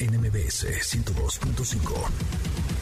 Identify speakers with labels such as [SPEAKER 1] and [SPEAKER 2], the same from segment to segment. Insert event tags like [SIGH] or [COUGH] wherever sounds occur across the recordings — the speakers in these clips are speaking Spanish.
[SPEAKER 1] NMBS 102.5.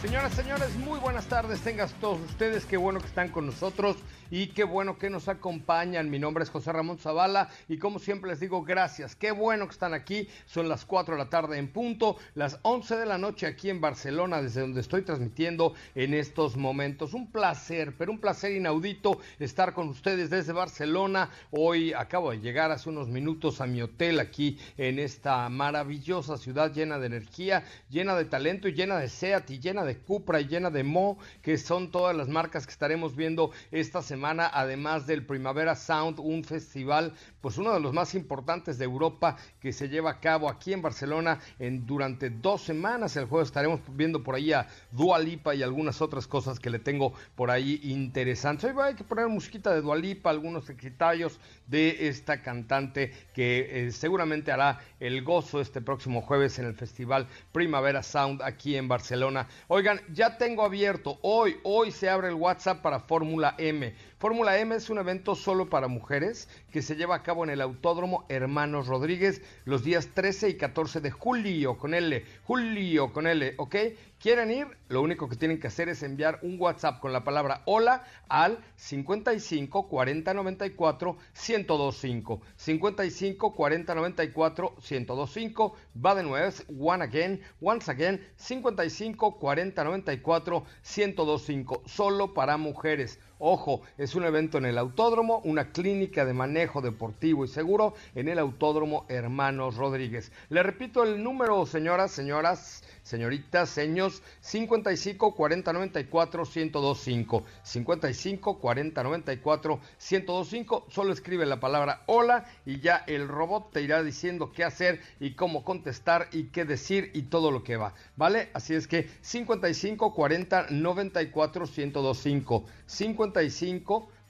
[SPEAKER 2] Señoras, señores, muy buenas tardes. Tengas todos ustedes. Qué bueno que están con nosotros y qué bueno que nos acompañan. Mi nombre es José Ramón Zavala y como siempre les digo gracias. Qué bueno que están aquí. Son las 4 de la tarde en punto, las 11 de la noche aquí en Barcelona, desde donde estoy transmitiendo en estos momentos. Un placer, pero un placer inaudito estar con ustedes desde Barcelona. Hoy acabo de llegar hace unos minutos a mi hotel aquí en esta maravillosa ciudad llena de energía, llena de talento y llena de SEAT y llena de Cupra y llena de Mo, que son todas las marcas que estaremos viendo esta semana además del Primavera Sound, un festival, pues uno de los más importantes de Europa que se lleva a cabo aquí en Barcelona en, durante dos semanas. El jueves estaremos viendo por ahí a Dualipa y algunas otras cosas que le tengo por ahí interesantes. Hoy hay que poner musiquita de Dualipa, algunos excitallos de esta cantante que eh, seguramente hará el gozo este próximo jueves en el festival Primavera Sound aquí en Barcelona. Oigan, ya tengo abierto hoy, hoy se abre el WhatsApp para Fórmula M. Fórmula M es un evento solo para mujeres que se lleva a cabo en el Autódromo Hermanos Rodríguez los días 13 y 14 de julio con L, julio con L, ¿ok? ¿Quieren ir? Lo único que tienen que hacer es enviar un WhatsApp con la palabra hola al 55 40 94 1025. 55 40 94 1025. Va de nuevo, one again, once again, 55 40 94 1025. Solo para mujeres. Ojo, es un evento en el autódromo, una clínica de manejo deportivo y seguro en el autódromo Hermanos Rodríguez. Le repito el número, señoras, señoras, señoritas, seños, 55 40 94 1025. 55 40 94 1025. Solo escribe la palabra hola y ya el robot te irá diciendo qué hacer y cómo contestar y qué decir y todo lo que va. ¿Vale? Así es que 55 40 94 1025. 55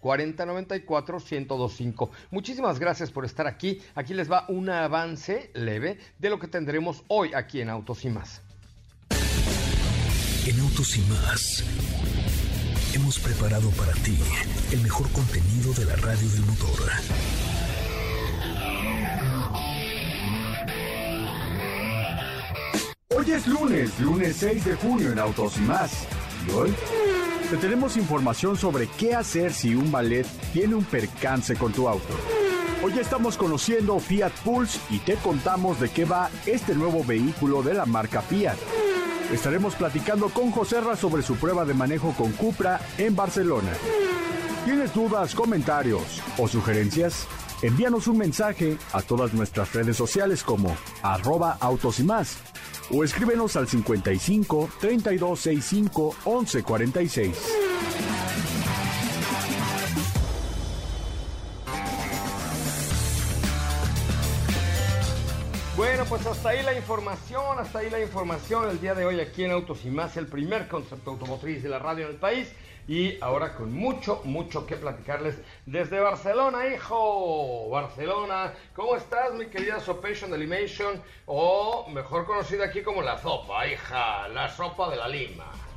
[SPEAKER 2] 4094 1025. Muchísimas gracias por estar aquí. Aquí les va un avance leve de lo que tendremos hoy aquí en Autos y más.
[SPEAKER 1] En Autos y más hemos preparado para ti el mejor contenido de la radio del motor.
[SPEAKER 3] Hoy es lunes, lunes 6 de junio en Autos y más. ¿Y hoy? Te tenemos información sobre qué hacer si un ballet tiene un percance con tu auto. Hoy estamos conociendo Fiat Pulse y te contamos de qué va este nuevo vehículo de la marca Fiat. Estaremos platicando con Joserra sobre su prueba de manejo con Cupra en Barcelona. ¿Tienes dudas, comentarios o sugerencias? Envíanos un mensaje a todas nuestras redes sociales como arroba autos y más o escríbenos al 55 3265 1146.
[SPEAKER 2] Bueno, pues hasta ahí la información, hasta ahí la información el día de hoy aquí en Autos y más, el primer concepto automotriz de la radio en el país. Y ahora con mucho, mucho que platicarles desde Barcelona, hijo. Barcelona, ¿cómo estás, mi querida Sopation Animation? O mejor conocida aquí como la sopa, hija, la sopa de la lima.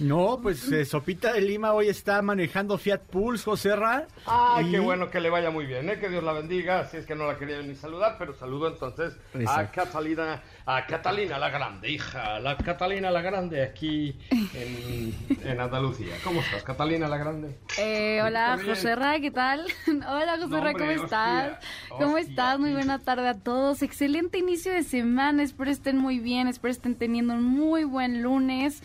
[SPEAKER 4] No, pues eh, Sopita de Lima hoy está manejando Fiat Pulse, José Ra.
[SPEAKER 2] Ah, qué bueno que le vaya muy bien, ¿eh? que Dios la bendiga. Así es que no la quería ni saludar, pero saludo entonces a Catalina, a Catalina la Grande, hija, la Catalina la Grande aquí en, Andalucía. ¿Cómo estás, Catalina la Grande?
[SPEAKER 5] Eh, hola, José Ra, ¿qué tal? [LAUGHS] hola, José Ra, ¿cómo estás? ¿Cómo estás? Muy buena tarde a todos. Excelente inicio de semana. Espero estén muy bien, espero estén teniendo un muy buen lunes.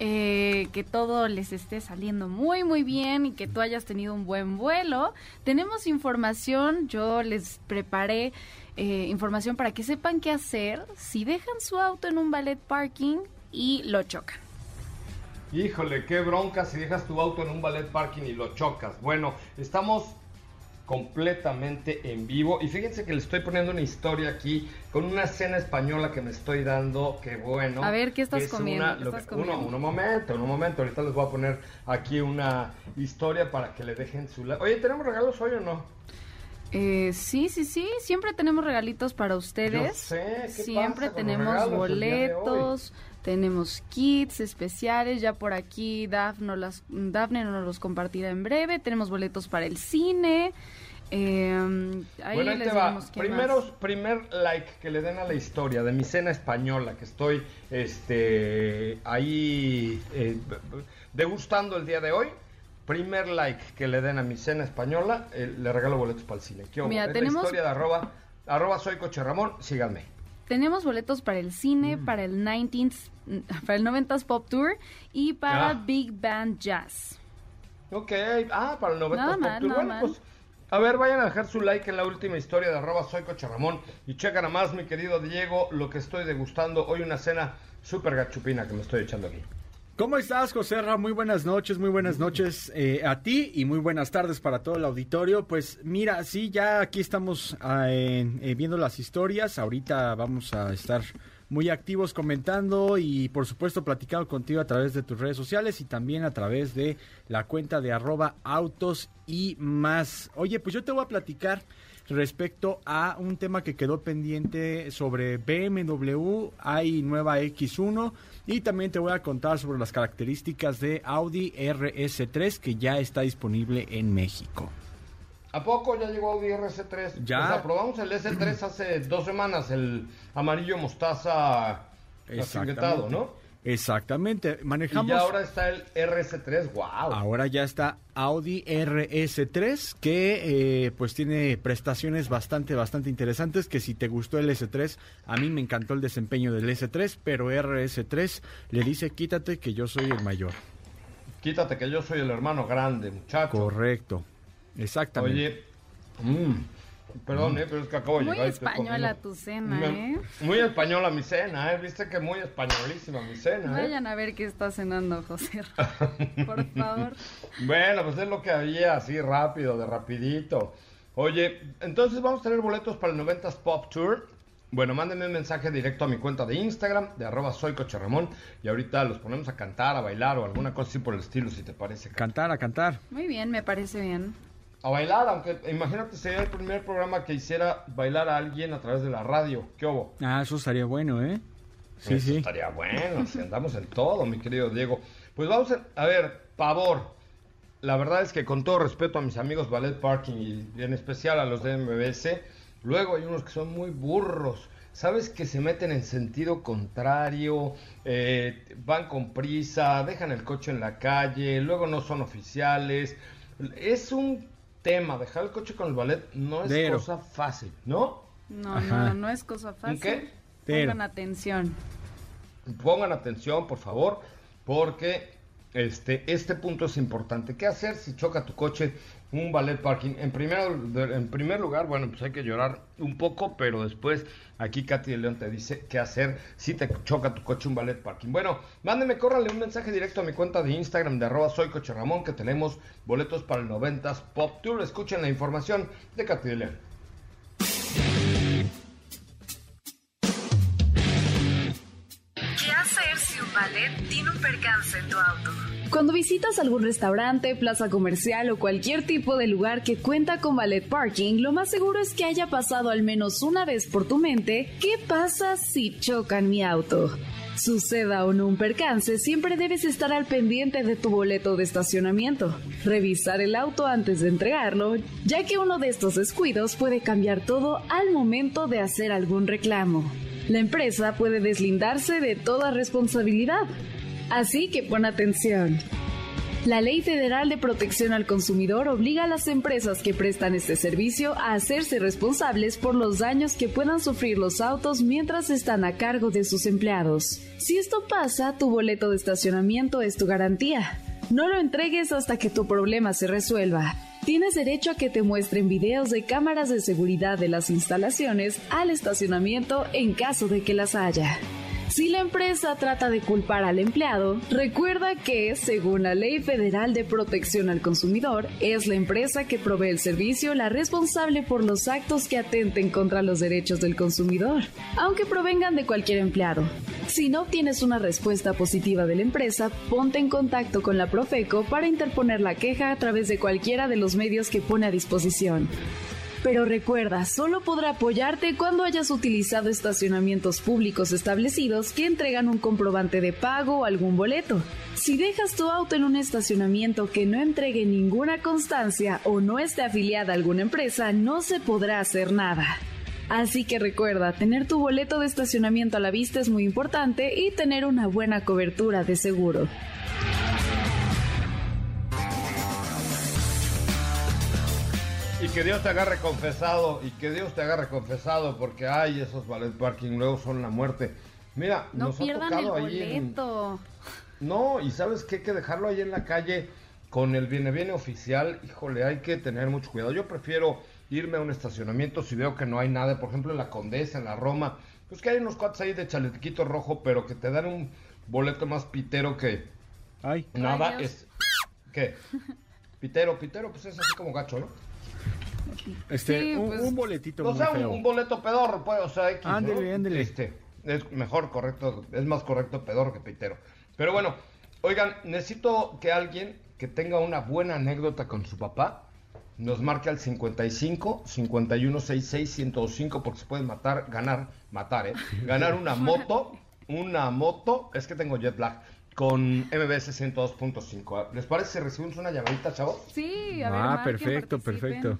[SPEAKER 5] Eh, que todo les esté saliendo muy muy bien y que tú hayas tenido un buen vuelo. Tenemos información, yo les preparé eh, información para que sepan qué hacer si dejan su auto en un ballet parking y lo chocan.
[SPEAKER 2] Híjole, qué bronca si dejas tu auto en un ballet parking y lo chocas. Bueno, estamos completamente en vivo. Y fíjense que le estoy poniendo una historia aquí con una cena española que me estoy dando, que bueno.
[SPEAKER 5] A ver, ¿qué estás comiendo?
[SPEAKER 2] Uno, un momento, un momento. Ahorita les voy a poner aquí una historia para que le dejen su... Oye, ¿tenemos regalos hoy o no?
[SPEAKER 5] Eh, sí, sí, sí, siempre tenemos regalitos para ustedes.
[SPEAKER 2] sé,
[SPEAKER 5] siempre tenemos boletos, tenemos kits especiales, ya por aquí Dafne, las, Dafne nos los compartirá en breve, tenemos boletos para el cine. Eh, ahí
[SPEAKER 2] bueno, ahí te va. Primero, primer like que le den a la historia de mi cena española, que estoy este, ahí eh, degustando el día de hoy. Primer like que le den a mi cena española, eh, le regalo boletos para el cine. ¿Qué Mira, tenemos... la historia de arroba, arroba soy Coche Ramón, síganme.
[SPEAKER 5] Tenemos boletos para el cine, mm. para el 19 para el 90s Pop Tour y para ah. Big Band Jazz.
[SPEAKER 2] Ok, ah, para el 90s Pop Tour. Bueno, pues, a ver, vayan a dejar su like en la última historia de arroba soy Ramón y checa nada más, mi querido Diego, lo que estoy degustando hoy una cena súper gachupina que me estoy echando aquí.
[SPEAKER 4] ¿Cómo estás, José? Muy buenas noches, muy buenas noches eh, a ti y muy buenas tardes para todo el auditorio. Pues mira, sí, ya aquí estamos ah, eh, viendo las historias. Ahorita vamos a estar muy activos comentando y por supuesto platicando contigo a través de tus redes sociales y también a través de la cuenta de arroba autos y más. Oye, pues yo te voy a platicar respecto a un tema que quedó pendiente sobre BMW, hay nueva X1 y también te voy a contar sobre las características de Audi RS3 que ya está disponible en México.
[SPEAKER 2] ¿A poco ya llegó Audi RS3?
[SPEAKER 4] Ya. O
[SPEAKER 2] sea, probamos el S3 hace dos semanas, el amarillo mostaza accidentado, ¿no?
[SPEAKER 4] Exactamente, manejamos...
[SPEAKER 2] Y ahora está el RS3, wow.
[SPEAKER 4] Ahora ya está Audi RS3 que eh, pues tiene prestaciones bastante, bastante interesantes que si te gustó el S3, a mí me encantó el desempeño del S3, pero RS3 le dice quítate que yo soy el mayor.
[SPEAKER 2] Quítate que yo soy el hermano grande, muchacho.
[SPEAKER 4] Correcto, exactamente.
[SPEAKER 2] Oye, mmm, Perdón, eh, pero es que acabo de
[SPEAKER 5] muy
[SPEAKER 2] llegar.
[SPEAKER 5] Muy española tu cena, ¿eh?
[SPEAKER 2] Muy española mi cena, ¿eh? Viste que muy españolísima mi cena,
[SPEAKER 5] ¿eh? Vayan a ver qué está cenando, José. [LAUGHS] Por favor.
[SPEAKER 2] bueno, pues es lo que había, así rápido, de rapidito. Oye, entonces vamos a tener boletos para el 90s Pop Tour. Bueno, mándenme un mensaje directo a mi cuenta de Instagram, de arroba soy Ramón, y ahorita los ponemos a cantar, a bailar o alguna cosa así por el estilo, si te parece.
[SPEAKER 4] Cantar, a cantar.
[SPEAKER 5] Muy bien, me parece bien
[SPEAKER 2] a bailar, aunque imagínate sería el primer programa que hiciera bailar a alguien a través de la radio. ¿Qué hubo?
[SPEAKER 4] Ah, eso estaría bueno, ¿eh?
[SPEAKER 2] Sí, eso sí. Estaría bueno, si andamos en todo, mi querido Diego. Pues vamos a, a ver, pavor. La verdad es que con todo respeto a mis amigos Ballet Parking y en especial a los de MBS, luego hay unos que son muy burros. ¿Sabes? Que se meten en sentido contrario, eh, van con prisa, dejan el coche en la calle, luego no son oficiales. Es un tema, dejar el coche con el ballet no es cosa fácil, ¿no?
[SPEAKER 5] No, no, no es cosa fácil. ¿Qué? Pongan atención.
[SPEAKER 2] Pongan atención, por favor, porque este, este punto es importante. ¿Qué hacer si choca tu coche un ballet parking? En primer, en primer lugar, bueno, pues hay que llorar un poco, pero después aquí Katy de León te dice qué hacer si te choca tu coche un ballet parking. Bueno, mándeme, córrale un mensaje directo a mi cuenta de Instagram de arroba soy que tenemos boletos para el 90s Pop Tour. Escuchen la información de Katy de León.
[SPEAKER 6] ¿Qué hacer si un ballet tiene un percance en tu auto?
[SPEAKER 7] Cuando visitas algún restaurante, plaza comercial o cualquier tipo de lugar que cuenta con ballet parking, lo más seguro es que haya pasado al menos una vez por tu mente, ¿qué pasa si chocan mi auto? Suceda o no un percance, siempre debes estar al pendiente de tu boleto de estacionamiento. Revisar el auto antes de entregarlo, ya que uno de estos descuidos puede cambiar todo al momento de hacer algún reclamo. La empresa puede deslindarse de toda responsabilidad. Así que pon atención. La Ley Federal de Protección al Consumidor obliga a las empresas que prestan este servicio a hacerse responsables por los daños que puedan sufrir los autos mientras están a cargo de sus empleados. Si esto pasa, tu boleto de estacionamiento es tu garantía. No lo entregues hasta que tu problema se resuelva. Tienes derecho a que te muestren videos de cámaras de seguridad de las instalaciones al estacionamiento en caso de que las haya. Si la empresa trata de culpar al empleado, recuerda que, según la Ley Federal de Protección al Consumidor, es la empresa que provee el servicio la responsable por los actos que atenten contra los derechos del consumidor, aunque provengan de cualquier empleado. Si no obtienes una respuesta positiva de la empresa, ponte en contacto con la Profeco para interponer la queja a través de cualquiera de los medios que pone a disposición. Pero recuerda, solo podrá apoyarte cuando hayas utilizado estacionamientos públicos establecidos que entregan un comprobante de pago o algún boleto. Si dejas tu auto en un estacionamiento que no entregue ninguna constancia o no esté afiliada a alguna empresa, no se podrá hacer nada. Así que recuerda, tener tu boleto de estacionamiento a la vista es muy importante y tener una buena cobertura de seguro.
[SPEAKER 2] Que Dios te agarre confesado, y que Dios te agarre confesado, porque ay, esos ballet parking luego son la muerte. Mira,
[SPEAKER 5] no
[SPEAKER 2] nos
[SPEAKER 5] pierdan
[SPEAKER 2] ha tocado
[SPEAKER 5] el
[SPEAKER 2] ahí en-
[SPEAKER 5] boleto.
[SPEAKER 2] No, y sabes qué, que dejarlo ahí en la calle con el viene viene oficial, híjole, hay que tener mucho cuidado. Yo prefiero irme a un estacionamiento si veo que no hay nada, por ejemplo en la Condesa, en la Roma, pues que hay unos cuates ahí de chalequito rojo, pero que te dan un boleto más pitero que
[SPEAKER 4] Ay,
[SPEAKER 2] nada es ¿qué? Pitero, pitero, pues es así como gacho, ¿no?
[SPEAKER 4] Este,
[SPEAKER 5] Sí,
[SPEAKER 4] un,
[SPEAKER 5] pues-
[SPEAKER 4] un boletito
[SPEAKER 2] O
[SPEAKER 4] muy
[SPEAKER 2] sea, un,
[SPEAKER 4] feo.
[SPEAKER 2] un boleto pedorro, pues, o sea, X, ¿no?
[SPEAKER 4] Ándele, ándele.
[SPEAKER 2] Este, es mejor, correcto, es más correcto pedorro que pitero. Pero bueno, oigan, necesito que alguien que tenga una buena anécdota con su papá nos marque al 55 51 66 105 porque se pueden matar, ganar, matar, ¿eh? [LAUGHS] Ganar una [LAUGHS] moto, una moto, es que tengo jet lag, con MBS 102.5. ¿Les parece si recibimos una llamadita, chavos?
[SPEAKER 5] Sí, a ver,
[SPEAKER 4] Ah,
[SPEAKER 5] marquen,
[SPEAKER 4] perfecto,
[SPEAKER 5] participen.
[SPEAKER 4] perfecto.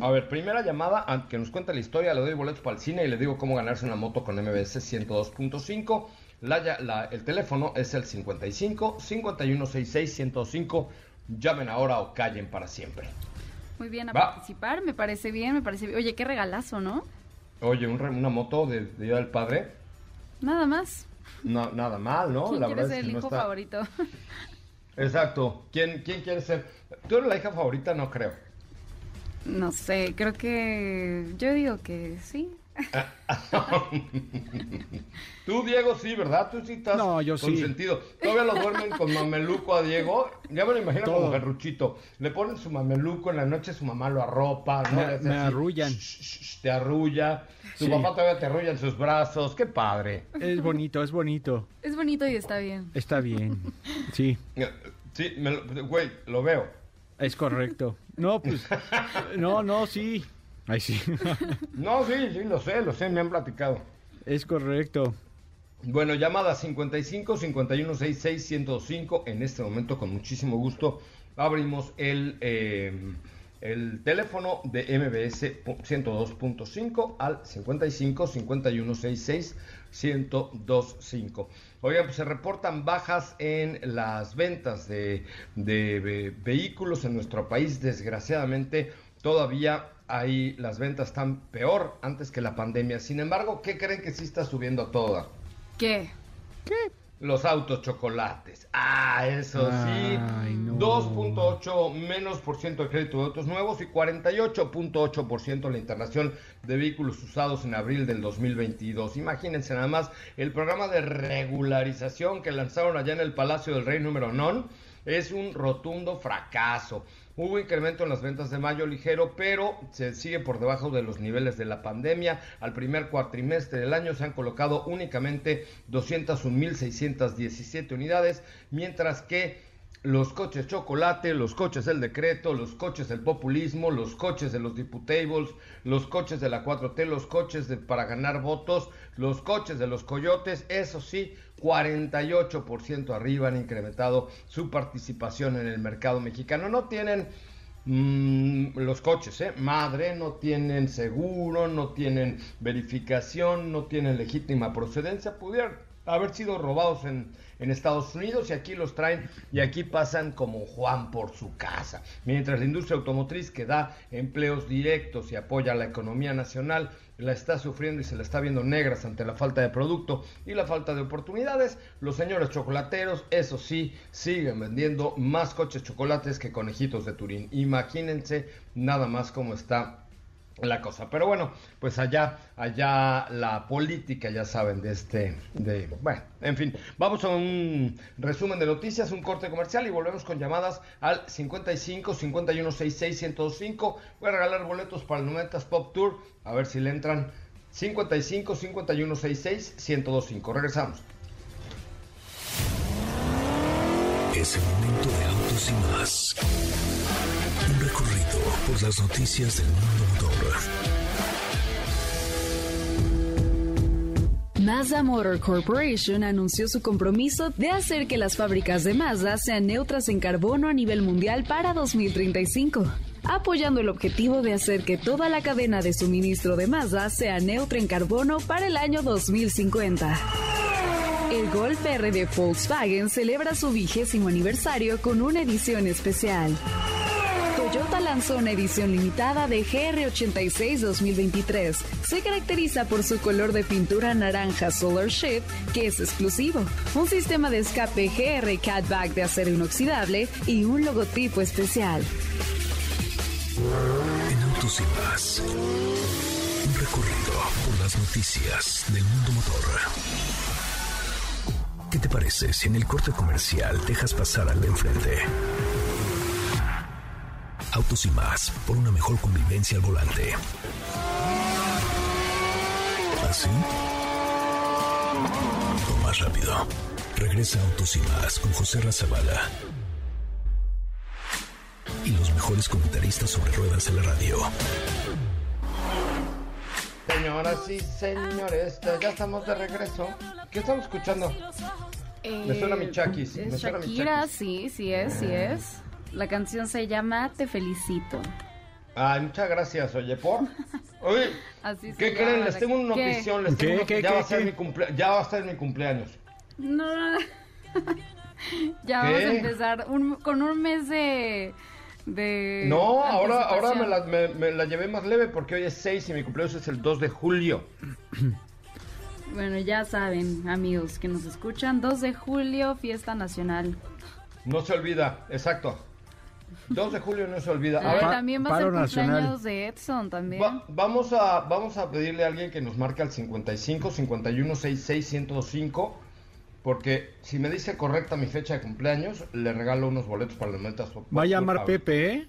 [SPEAKER 2] A ver, primera llamada, que nos cuente la historia, le doy boletos para el cine y le digo cómo ganarse una moto con MBS 102.5. La, la- el teléfono es el 55 5166 105. Llamen ahora o callen para siempre.
[SPEAKER 5] Muy bien, a
[SPEAKER 2] Va.
[SPEAKER 5] participar, me parece bien, me parece bien. Oye, qué regalazo, ¿no?
[SPEAKER 2] Oye, un una moto de, de Día del Padre,
[SPEAKER 5] Nada más.
[SPEAKER 2] no, nada mal, ¿no?
[SPEAKER 5] ¿Quién
[SPEAKER 2] La
[SPEAKER 5] quiere
[SPEAKER 2] verdad
[SPEAKER 5] ser
[SPEAKER 2] es
[SPEAKER 5] el
[SPEAKER 2] que no
[SPEAKER 5] hijo
[SPEAKER 2] está-
[SPEAKER 5] favorito?
[SPEAKER 2] Exacto. ¿Quién, ¿Quién quiere ser? ¿Tú eres la hija favorita? No creo.
[SPEAKER 5] No sé, creo que... Yo digo que sí. [LAUGHS]
[SPEAKER 2] Tú, Diego, sí, ¿verdad? Tú sí estás
[SPEAKER 4] No, yo sí.
[SPEAKER 2] consentido. Todavía lo duermen con mameluco a Diego. Ya me lo imagino como
[SPEAKER 4] Todo.
[SPEAKER 2] Ferruchito. Le ponen su mameluco en la noche, su mamá lo arropa, ¿no?
[SPEAKER 4] Me-
[SPEAKER 2] Le hace
[SPEAKER 4] me arrullan.
[SPEAKER 2] "Shh, shh, shh", te arrulla. Tu
[SPEAKER 4] Sí.
[SPEAKER 2] papá todavía te arrulla en sus brazos. Qué padre.
[SPEAKER 4] Es bonito, es bonito.
[SPEAKER 5] Es bonito y está bien.
[SPEAKER 4] Está bien. Sí,
[SPEAKER 2] Sí, me lo- güey, lo veo.
[SPEAKER 4] Es correcto. No, pues. No, no, sí. Ay, sí. [LAUGHS]
[SPEAKER 2] No, sí, sí, lo sé, lo sé, me han platicado.
[SPEAKER 4] Es correcto.
[SPEAKER 2] Bueno, llamada 55 51 66 105. En este momento, con muchísimo gusto, abrimos el, eh, el teléfono de MBS 102.5 al 55 51 66 1025. Oigan, pues se reportan bajas en las ventas de, de ve- vehículos en nuestro país. Desgraciadamente, todavía ahí las ventas están peor antes que la pandemia. Sin embargo, ¿qué creen que sí está subiendo todo?
[SPEAKER 5] ¿Qué?
[SPEAKER 2] Los autos chocolates. Ah, eso sí.
[SPEAKER 4] no.
[SPEAKER 2] 2.8 menos por ciento de crédito de autos nuevos y 48.8 por ciento la internación de vehículos usados en abril del 2022. Imagínense nada más el programa de regularización que lanzaron allá en el Palacio del Rey número non es un rotundo fracaso. Hubo incremento en las ventas de mayo ligero, pero se sigue por debajo de los niveles de la pandemia. Al primer cuatrimestre del año se han colocado únicamente 201.617 unidades, mientras que los coches chocolate, los coches del decreto, los coches del populismo, los coches de los diputables, los coches de la 4T, los coches de, para ganar votos, los coches de los coyotes, eso sí, 48% arriba han incrementado su participación en el mercado mexicano. No tienen mm, los coches, ¿eh? madre, no tienen seguro, no tienen verificación, no tienen legítima procedencia, pudieran haber sido robados en en Estados Unidos y aquí los traen y aquí pasan como Juan por su casa. Mientras la industria automotriz que da empleos directos y apoya a la economía nacional la está sufriendo y se la está viendo negras ante la falta de producto y la falta de oportunidades, los señores chocolateros, eso sí, siguen vendiendo más coches chocolates que conejitos de Turín. Imagínense nada más cómo está la cosa. Pero bueno, pues allá, allá la política, ya saben, de este, de, bueno, en fin, vamos a un resumen de noticias, un corte comercial y volvemos con llamadas al 55 51 66 105. Voy a regalar boletos para el 90 Pop Tour, a ver si le entran 55 51 66 1025. Regresamos.
[SPEAKER 1] Es el momento de autos y más. Un recorrido por las noticias del mundo
[SPEAKER 7] Mazda Motor Corporation anunció su compromiso de hacer que las fábricas de Mazda sean neutras en carbono a nivel mundial para 2035, apoyando el objetivo de hacer que toda la cadena de suministro de Mazda sea neutra en carbono para el año 2050. El Golf R de Volkswagen celebra su vigésimo aniversario con una edición especial. Lanzó una edición limitada de GR86 2023. Se caracteriza por su color de pintura naranja Solar Shift, que es exclusivo, un sistema de escape GR Catback de acero inoxidable y un logotipo especial.
[SPEAKER 1] En Autos y Más, un recorrido por las noticias del mundo motor. ¿Qué te parece si en el corte comercial dejas pasar al de enfrente? Autos y más, por una mejor convivencia al volante. ¿Así? O más rápido. Regresa Autos y más con José Razabala. Y los mejores comentaristas sobre ruedas en la radio.
[SPEAKER 2] Señoras y señores, ya estamos de regreso. ¿Qué estamos escuchando? me suena mi Chakis.
[SPEAKER 5] Es Shakira, sí, sí es, sí es. La canción se llama Te felicito.
[SPEAKER 2] Ay, muchas gracias, oye, por. [LAUGHS] Oye, ¿qué creen? Les tengo una notición, les tengo ¿Qué, ya, va a ser mi cumple... ya va a ser mi cumpleaños.
[SPEAKER 5] No, [LAUGHS] ya vamos a empezar con un mes de... de
[SPEAKER 2] no, ahora, ahora me, la, me, la llevé más leve porque hoy es 6 y mi cumpleaños es el 2 de julio. [CLEARS THROAT]
[SPEAKER 5] Bueno, ya saben, amigos que nos escuchan, 2 de julio, fiesta nacional.
[SPEAKER 2] No se olvida, exacto. 2 de julio no se olvida.
[SPEAKER 5] A ver, también va a ser cumpleaños de Edson también.
[SPEAKER 2] vamos, a, vamos a pedirle a alguien que nos marque al 55 51 66 105 porque si me dice correcta mi fecha de cumpleaños, le regalo unos boletos para las metas.
[SPEAKER 4] Va a llamar Pepe, ¿eh?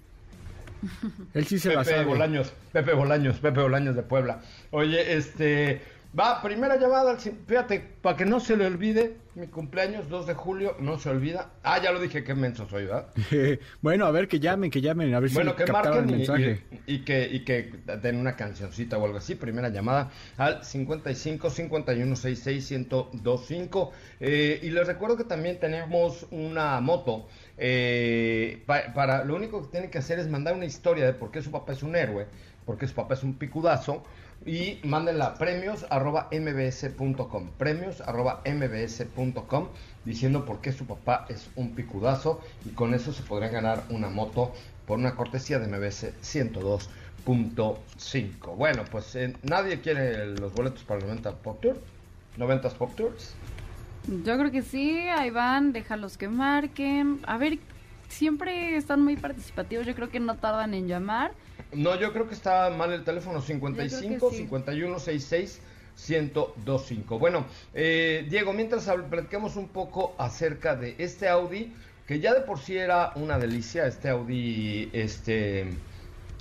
[SPEAKER 4] Él sí se
[SPEAKER 2] Pepe
[SPEAKER 4] la sabe.
[SPEAKER 2] Bolaños, Pepe Bolaños, Pepe Bolaños de Puebla. Oye, este, Va, primera llamada, fíjate, para que no se le olvide, mi cumpleaños 2 de julio, no se olvida. Ah, ya lo dije, qué menso soy, ¿verdad? [LAUGHS]
[SPEAKER 4] bueno, a ver, que llamen, que llamen, a ver
[SPEAKER 2] bueno,
[SPEAKER 4] si
[SPEAKER 2] que marquen el mensaje. Y, que, y que den una cancioncita o algo así. Primera llamada al 55 51 66 1025. Eh, y les recuerdo que también tenemos una moto. Eh, para, lo único que tienen que hacer es mandar una historia de por qué su papá es un héroe, por qué su papá es un picudazo y mándenla premios arroba mbs.com premios arroba mbs.com diciendo por qué su papá es un picudazo y con eso se podrían ganar una moto por una cortesía de MBS 102.5 bueno pues eh, nadie quiere los boletos para el 90 Pop Tour 90 Pop Tours
[SPEAKER 5] yo creo que sí, ahí van, déjalos que marquen. A ver, siempre están muy participativos, yo creo que no tardan en llamar.
[SPEAKER 2] No, yo creo que está mal el teléfono 55 51 66 1025. Bueno, eh, Diego, mientras platicamos un poco acerca de este Audi, que ya de por sí era una delicia, este Audi, este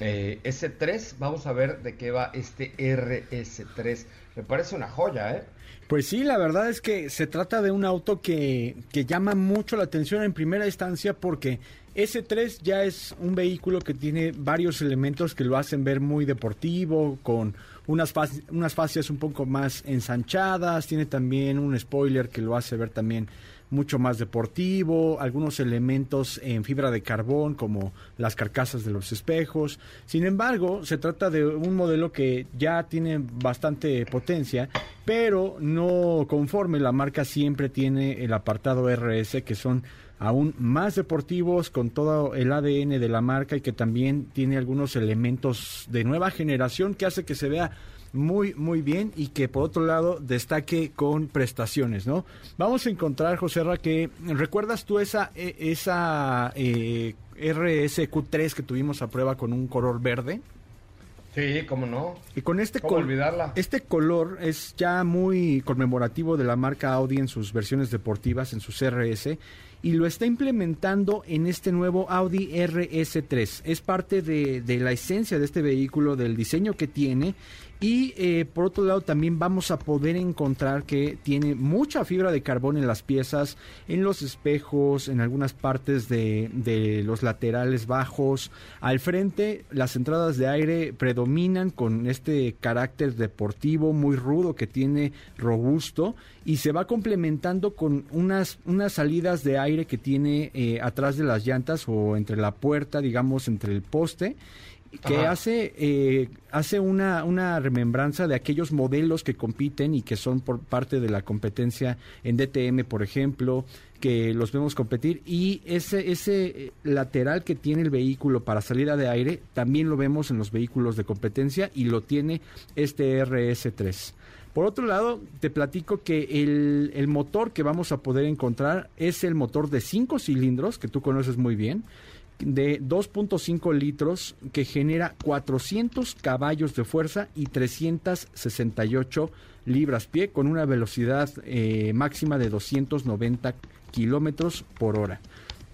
[SPEAKER 2] eh, S3. Vamos a ver de qué va este RS3. Me parece una joya, ¿eh?
[SPEAKER 4] Pues sí, la verdad es que se trata de un auto que, que llama mucho la atención en primera instancia porque S3 ya es un vehículo que tiene varios elementos que lo hacen ver muy deportivo, con unas, unas fascias un poco más ensanchadas, tiene también un spoiler que lo hace ver también mucho más deportivo, algunos elementos en fibra de carbón como las carcasas de los espejos. Sin embargo, se trata de un modelo que ya tiene bastante potencia, pero no conforme la marca siempre tiene el apartado RS que son aún más deportivos con todo el ADN de la marca y que también tiene algunos elementos de nueva generación que hace que se vea muy, muy bien y que por otro lado destaque con prestaciones, ¿no? Vamos a encontrar, José Ra, que recuerdas tú esa, e, esa eh, RSQ3 que tuvimos a prueba con un color verde.
[SPEAKER 2] Sí, cómo no.
[SPEAKER 4] Y con este
[SPEAKER 2] ¿Cómo olvidarla?
[SPEAKER 4] Este color es ya muy conmemorativo de la marca Audi en sus versiones deportivas, en sus RS y lo está implementando en este nuevo Audi RS3. Es parte de, de, la esencia de este vehículo, del diseño que tiene y eh, por otro lado también vamos a poder encontrar que tiene mucha fibra de carbón en las piezas, en los espejos, en algunas partes de, de los laterales bajos. Al frente las entradas de aire predominan con este carácter deportivo muy rudo que tiene robusto y se va complementando con unas, unas salidas de aire que tiene eh, atrás de las llantas o entre la puerta, digamos, entre el poste que hace eh, hace una, una remembranza de aquellos modelos que compiten y que son por parte de la competencia en DTM, por ejemplo, que los vemos competir y ese ese eh, lateral que tiene el vehículo para salida de aire también lo vemos en los vehículos de competencia y lo tiene este RS3. Por otro lado, te platico que el, el motor que vamos a poder encontrar es el motor de 5 cilindros, que tú conoces muy bien, de 2.5 litros que genera 400 caballos de fuerza y 368 libras pie con una velocidad eh, máxima de 290 kilómetros por hora.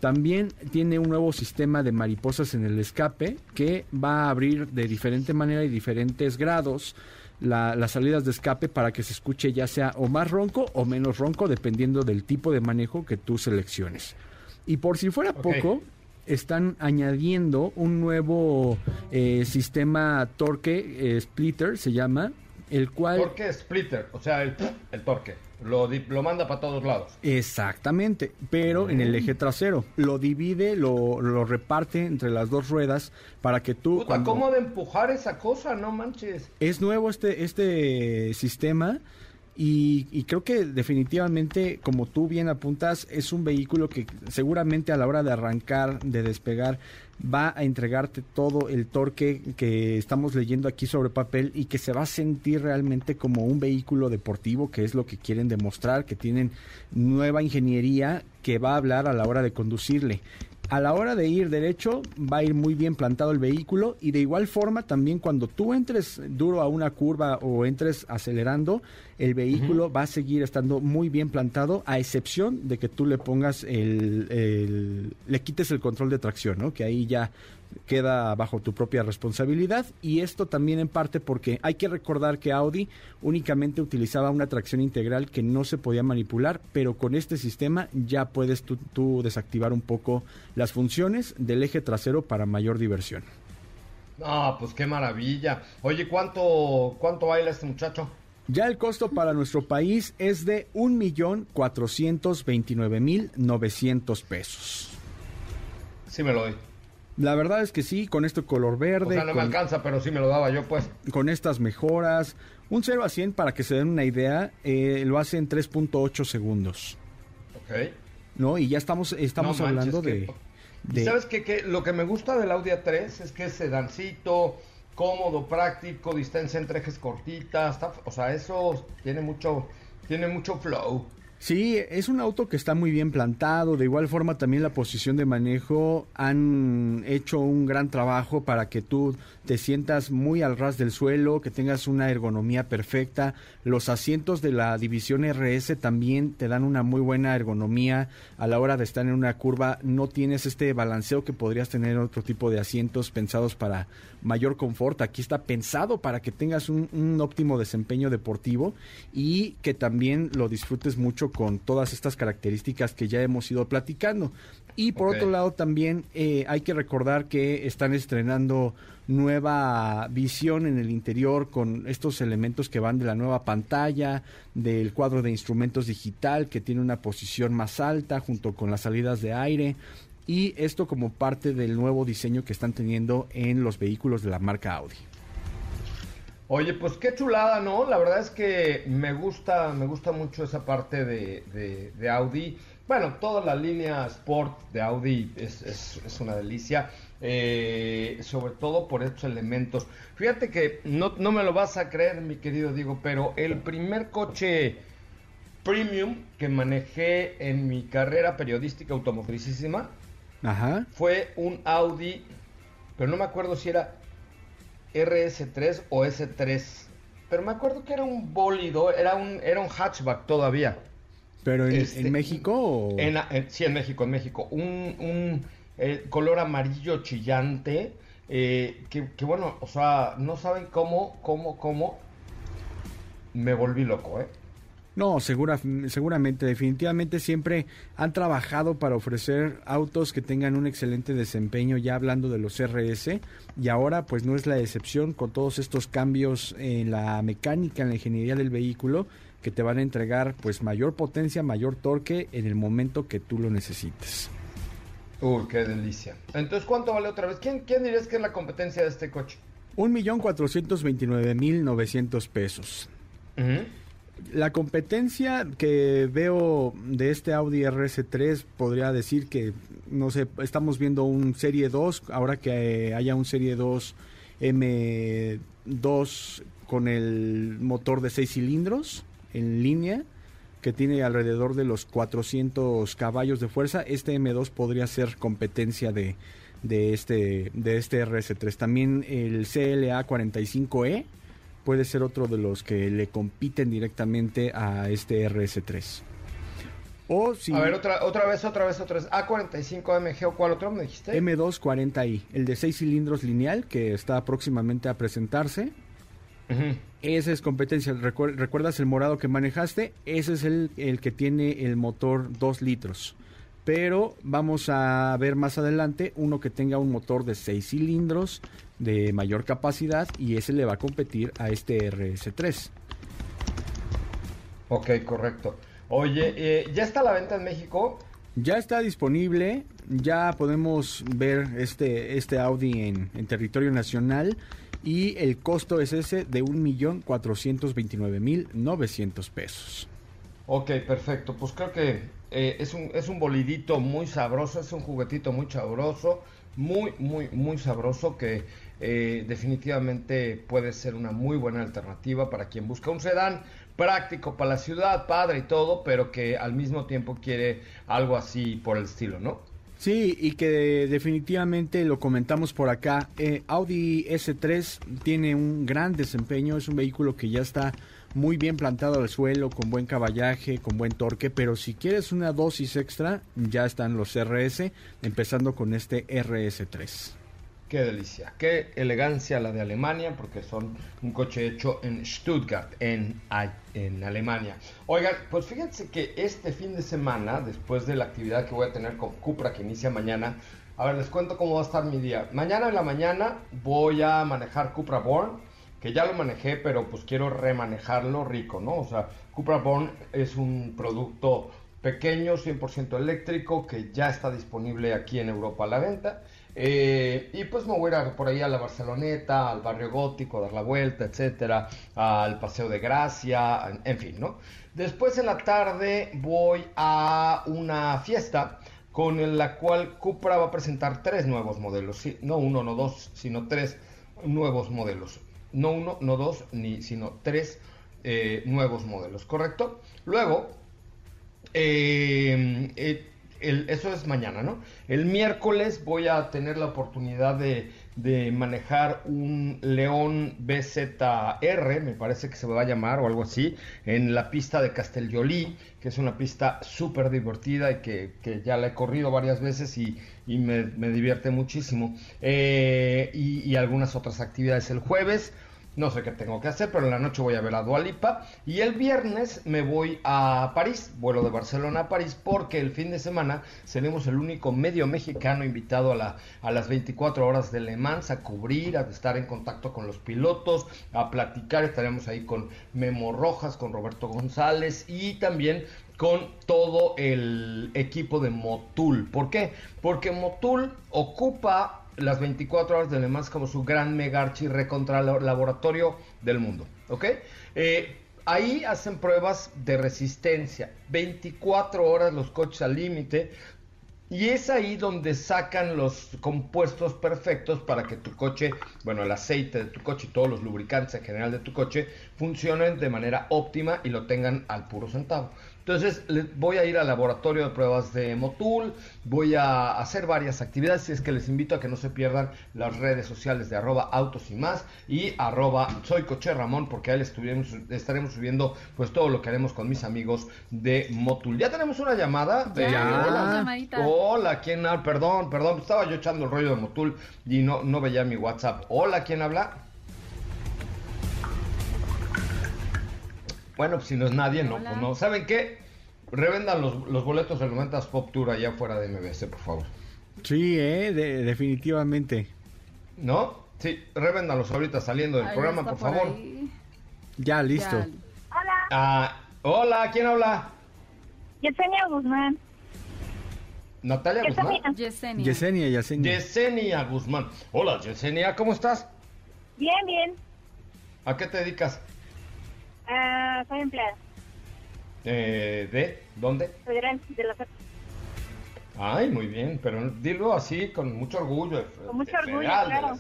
[SPEAKER 4] También tiene un nuevo sistema de mariposas en el escape que va a abrir de diferente manera y diferentes grados las salidas de escape para que se escuche ya sea o más ronco o menos ronco dependiendo del tipo de manejo que tú selecciones. Y por si fuera poco, están añadiendo un nuevo eh, sistema torque eh, splitter, se llama, el cual...
[SPEAKER 2] Torque splitter, o sea, el, el torque. Lo, lo manda para todos lados.
[SPEAKER 4] Exactamente, pero en el eje trasero. Lo divide, lo, lo reparte entre las dos ruedas para que tú...
[SPEAKER 2] Puta, ¿Cómo de empujar esa cosa? No manches.
[SPEAKER 4] Es nuevo este, este sistema y, creo que definitivamente, como tú bien apuntas, es un vehículo que seguramente a la hora de arrancar, de despegar, va a entregarte todo el torque que estamos leyendo aquí sobre papel y que se va a sentir realmente como un vehículo deportivo, que es lo que quieren demostrar, que tienen nueva ingeniería que va a hablar a la hora de conducirle a la hora de ir derecho va a ir muy bien plantado el vehículo y de igual forma también cuando tú entres duro a una curva o entres acelerando, el vehículo va a seguir estando muy bien plantado a excepción de que tú le pongas el, le quites el control de tracción, ¿no? Que ahí ya queda bajo tu propia responsabilidad y esto también en parte porque hay que recordar que Audi únicamente utilizaba una tracción integral que no se podía manipular, pero con este sistema ya puedes tú, desactivar un poco las funciones del eje trasero para mayor diversión.
[SPEAKER 2] Ah, pues qué maravilla. Oye, ¿cuánto, cuánto baila este muchacho?
[SPEAKER 4] Ya el costo para nuestro país es de 1.429.900 pesos.
[SPEAKER 2] Sí me lo doy.
[SPEAKER 4] La verdad es que sí, con este color verde. O
[SPEAKER 2] sea, no me alcanza, pero sí me lo daba yo, pues.
[SPEAKER 4] Con estas mejoras. Un 0 a 100, para que se den una idea, eh, lo hace en 3.8 segundos.
[SPEAKER 2] Ok.
[SPEAKER 4] ¿No? Y ya estamos, estamos hablando de,
[SPEAKER 2] ¿Sabes qué? Lo que me gusta del Audi A3 es que es sedancito, cómodo, práctico, distancia entre ejes cortitas. o sea, eso tiene mucho, tiene mucho flow.
[SPEAKER 4] Sí, es un auto que está muy bien plantado, de igual forma también la posición de manejo han hecho un gran trabajo para que tú te sientas muy al ras del suelo, que tengas una ergonomía perfecta. Los asientos de la división RS también te dan una muy buena ergonomía a la hora de estar en una curva, no tienes este balanceo que podrías tener en otro tipo de asientos pensados para mayor confort. Aquí está pensado para que tengas un, un óptimo desempeño deportivo y que también lo disfrutes mucho con todas estas características que ya hemos ido platicando. Y por otro lado también eh, hay que recordar que están estrenando nueva visión en el interior con estos elementos que van de la nueva pantalla, del cuadro de instrumentos digital que tiene una posición más alta junto con las salidas de aire y esto como parte del nuevo diseño que están teniendo en los vehículos de la marca Audi.
[SPEAKER 2] Oye, pues qué chulada, ¿no? La verdad es que me gusta, me gusta mucho esa parte de, de, Audi. Bueno, toda la línea Sport de Audi es, es, una delicia, eh, sobre todo por estos elementos. Fíjate que no, no me lo vas a creer, mi querido Diego, pero el primer coche premium que manejé en mi carrera periodística automotricísima fue un Audi, pero no me acuerdo si era RS3 o S3. Pero me acuerdo que era un bólido, era un, era un hatchback todavía.
[SPEAKER 4] ¿Pero en, este, México?
[SPEAKER 2] En, sí, en México, en México. Un, un eh, color amarillo chillante. Eh, que, que, bueno, o sea, no saben cómo, cómo, cómo me volví loco, ¿eh?
[SPEAKER 4] No, segura, seguramente, definitivamente siempre han trabajado para ofrecer autos que tengan un excelente desempeño, ya hablando de los RS, y ahora pues no es la excepción con todos estos cambios en la mecánica, en la ingeniería del vehículo, que te van a entregar pues mayor potencia, mayor torque en el momento que tú lo necesites.
[SPEAKER 2] Uy, qué delicia. Entonces, ¿cuánto vale otra vez? ¿Quién, quién dirías que es la competencia de este coche?
[SPEAKER 4] Un millón cuatrocientos veintinueve mil novecientos pesos. La competencia que veo de este Audi RS3 podría decir que, no sé, estamos viendo un Serie 2, ahora que haya un Serie 2 M2 con el motor de 6 cilindros en línea, que tiene alrededor de los 400 caballos de fuerza, este M2 podría ser competencia de, de, este, de este RS3. También el CLA 45E puede ser otro de los que le compiten directamente a este RS3.
[SPEAKER 2] O si... A ver, otra, otra vez, otra vez, otra vez. A45 AMG o cuál otro me dijiste?
[SPEAKER 4] M240i, el de 6 cilindros lineal que está próximamente a presentarse. Esa es competencia. ¿Recuerdas el morado que manejaste? Ese es el, el que tiene el motor 2 litros. Pero vamos a ver más adelante uno que tenga un motor de 6 cilindros de mayor capacidad y ese le va a competir a este RS3.
[SPEAKER 2] Ok, correcto. Oye, eh, ¿ya está a la venta en México?
[SPEAKER 4] Ya está disponible, ya podemos ver este, este Audi en, en territorio nacional y el costo es ese de 1.429.900 pesos.
[SPEAKER 2] Ok, perfecto. Pues creo que eh, es, un, es un bolidito muy sabroso, es un juguetito muy sabroso, muy, muy, muy sabroso que eh, definitivamente puede ser una muy buena alternativa para quien busca un sedán práctico para la ciudad, padre y todo, pero que al mismo tiempo quiere algo así por el estilo, ¿no?
[SPEAKER 4] Sí, y que definitivamente lo comentamos por acá. Eh, Audi S3 tiene un gran desempeño, es un vehículo que ya está muy bien plantado al suelo, con buen caballaje, con buen torque, pero si quieres una dosis extra, ya están los RS, empezando con este RS3.
[SPEAKER 2] Qué delicia, qué elegancia la de Alemania, porque son un coche hecho en Stuttgart, en, en Alemania. Oigan, pues fíjense que este fin de semana, después de la actividad que voy a tener con Cupra que inicia mañana, a ver, les cuento cómo va a estar mi día. Mañana en la mañana voy a manejar Cupra Born, que ya lo manejé, pero pues quiero remanejarlo rico, ¿no? O sea, Cupra Born es un producto pequeño, 100% eléctrico, que ya está disponible aquí en Europa a la venta eh, y pues me voy a ir por ahí a la Barceloneta, al barrio gótico, a dar la vuelta, etcétera, al Paseo de Gracia, en fin, ¿no? Después en la tarde voy a una fiesta con la cual Cupra va a presentar tres nuevos modelos, no uno, no dos, sino tres nuevos modelos. No uno, no dos, ni, sino tres eh, nuevos modelos, ¿correcto? Luego eh, eh, eso es mañana, ¿no? El miércoles voy a tener la oportunidad de, manejar un León BZR, me parece que se va a llamar o algo así, en la pista de Castellolí, que es una pista súper divertida y que, ya la he corrido varias veces y, me, divierte muchísimo. Eh, y algunas otras actividades el jueves no sé qué tengo que hacer, pero en la noche voy a ver a Dualipa. Y el viernes me voy a París, vuelo de Barcelona a París, porque el fin de semana seremos el único medio mexicano invitado a, la, a las 24 horas de Le Mans a cubrir, a estar en contacto con los pilotos, a platicar. Estaremos ahí con Memo Rojas, con Roberto González y también con todo el equipo de Motul. ¿Por qué? Porque Motul ocupa las 24 horas de Le como su gran mega archi recontra laboratorio del mundo. ¿Ok? Eh, ahí hacen pruebas de resistencia. 24 horas los coches al límite. Y es ahí donde sacan los compuestos perfectos para que tu coche, bueno, el aceite de tu coche y todos los lubricantes en general de tu coche funcionen de manera óptima y lo tengan al puro centavo. Entonces voy a ir al laboratorio de pruebas de Motul, voy a hacer varias actividades, y es que les invito a que no se pierdan las redes sociales de arroba autos y más y arroba soy coche Ramón, porque ahí les estaremos subiendo pues todo lo que haremos con mis amigos de Motul. Ya tenemos una llamada.
[SPEAKER 5] hola,
[SPEAKER 2] hola, ¿quién habla? Perdón, perdón, estaba yo echando el rollo de Motul y no, no veía mi WhatsApp. Hola, ¿quién habla? Bueno, pues si no es nadie, no, pues no. ¿Saben qué? Revendan los, los boletos del 90 Pop Tour allá fuera de MBS, por favor.
[SPEAKER 4] Sí, eh, definitivamente.
[SPEAKER 2] ¿No? Sí, revéndalos ahorita saliendo del programa, por, favor.
[SPEAKER 4] Ya, listo.
[SPEAKER 8] Hola.
[SPEAKER 2] Ah, hola, ¿quién habla?
[SPEAKER 8] Yesenia Guzmán.
[SPEAKER 2] Natalia Guzmán.
[SPEAKER 5] Yesenia.
[SPEAKER 4] Yesenia, Yesenia.
[SPEAKER 2] Yesenia Guzmán. Hola, Yesenia, ¿cómo estás?
[SPEAKER 8] Bien, bien.
[SPEAKER 2] ¿A qué te dedicas?
[SPEAKER 8] Ah, soy empleada.
[SPEAKER 2] Eh, ¿De? ¿Dónde?
[SPEAKER 8] Federal, de la
[SPEAKER 2] Ay, muy bien, pero dilo así, con mucho orgullo.
[SPEAKER 8] Con mucho orgullo, claro.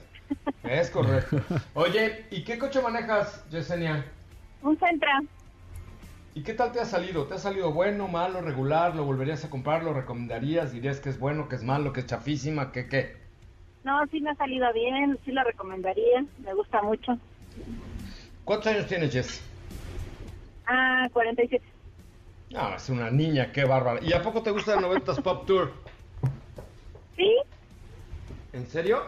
[SPEAKER 2] Es correcto. [LAUGHS] Oye, ¿y qué coche manejas, Yesenia?
[SPEAKER 8] Un Centra.
[SPEAKER 2] ¿Y qué tal te ha salido? ¿Te ha salido bueno, malo, regular? ¿Lo volverías a comprar? ¿Lo recomendarías? ¿Dirías que es bueno, que es malo, que es chafísima, que qué?
[SPEAKER 8] No, sí me ha salido bien, sí lo recomendaría, me gusta mucho.
[SPEAKER 2] ¿Cuántos años tienes, Jess?
[SPEAKER 8] Ah, 47.
[SPEAKER 2] Ah, es una niña, qué bárbara. ¿Y a poco te gusta el 90s Pop Tour?
[SPEAKER 8] Sí.
[SPEAKER 2] ¿En serio?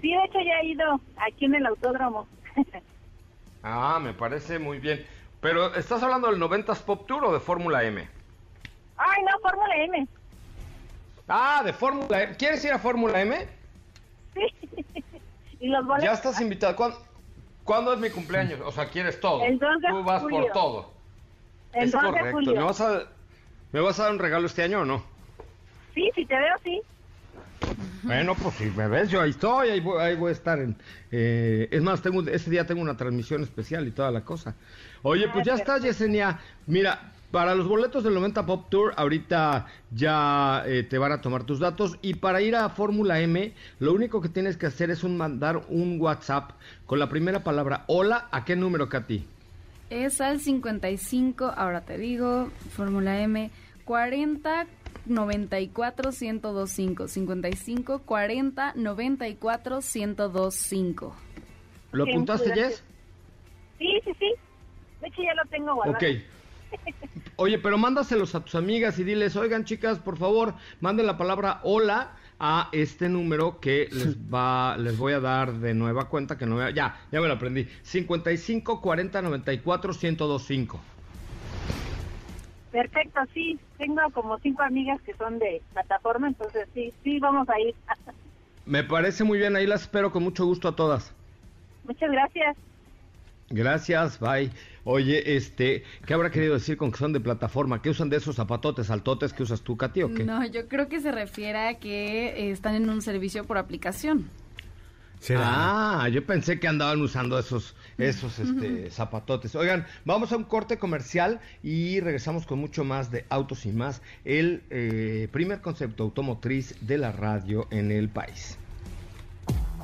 [SPEAKER 8] Sí, de hecho ya he ido aquí en el autódromo. [LAUGHS]
[SPEAKER 2] ah, me parece muy bien. Pero, ¿estás hablando del 90s Pop Tour o de Fórmula M?
[SPEAKER 8] Ay, no, Fórmula M.
[SPEAKER 2] Ah, de Fórmula M. ¿Quieres ir a Fórmula M?
[SPEAKER 8] Sí. [LAUGHS] ¿Y los boletos?
[SPEAKER 2] Ya estás invitado. ¿Cuándo? ¿Cuándo es mi cumpleaños? O sea, quieres todo.
[SPEAKER 8] El 2 de
[SPEAKER 2] Tú vas por todo.
[SPEAKER 8] El
[SPEAKER 2] es
[SPEAKER 8] 2
[SPEAKER 2] correcto.
[SPEAKER 8] Julio.
[SPEAKER 2] ¿Me, vas a, ¿Me vas a dar un regalo este año o no?
[SPEAKER 8] Sí, si te veo, sí.
[SPEAKER 2] Bueno, pues si me ves, yo ahí estoy, ahí voy, ahí voy a estar. En, eh, es más, tengo ese día tengo una transmisión especial y toda la cosa. Oye, pues ya está, Yesenia. Mira, para los boletos del 90 Pop Tour, ahorita ya eh, te van a tomar tus datos. Y para ir a Fórmula M, lo único que tienes que hacer es un mandar un WhatsApp con la primera palabra hola. ¿A qué número, Katy?
[SPEAKER 5] Es al 55, ahora te digo, Fórmula M, 40 94 1025. 55 40 94 1025.
[SPEAKER 2] ¿Lo apuntaste, Jess?
[SPEAKER 8] Sí, sí, sí. De hecho, ya lo tengo guardado.
[SPEAKER 2] Ok. [LAUGHS] Oye, pero mándaselos a tus amigas y diles, oigan chicas, por favor, manden la palabra hola a este número que les [LAUGHS] va, les voy a dar de nueva cuenta, que no me, ya, ya me lo aprendí, 55 40 94 1025.
[SPEAKER 8] Perfecto, sí, tengo como cinco amigas que son de plataforma, entonces sí, sí, vamos a ir. [LAUGHS]
[SPEAKER 2] Me parece muy bien, ahí las espero con mucho gusto a todas.
[SPEAKER 8] Muchas gracias.
[SPEAKER 2] Gracias, bye. Oye, este, ¿qué habrá querido decir con que son de plataforma? ¿Qué usan de esos zapatotes altotes que usas tú, Katy, o qué?
[SPEAKER 5] No, yo creo que se refiere a que eh, están en un servicio por aplicación.
[SPEAKER 2] Ah, yo pensé que andaban usando esos, esos este, zapatotes. Oigan, vamos a un corte comercial y regresamos con mucho más de Autos y Más, el eh, primer concepto automotriz de la radio en el país.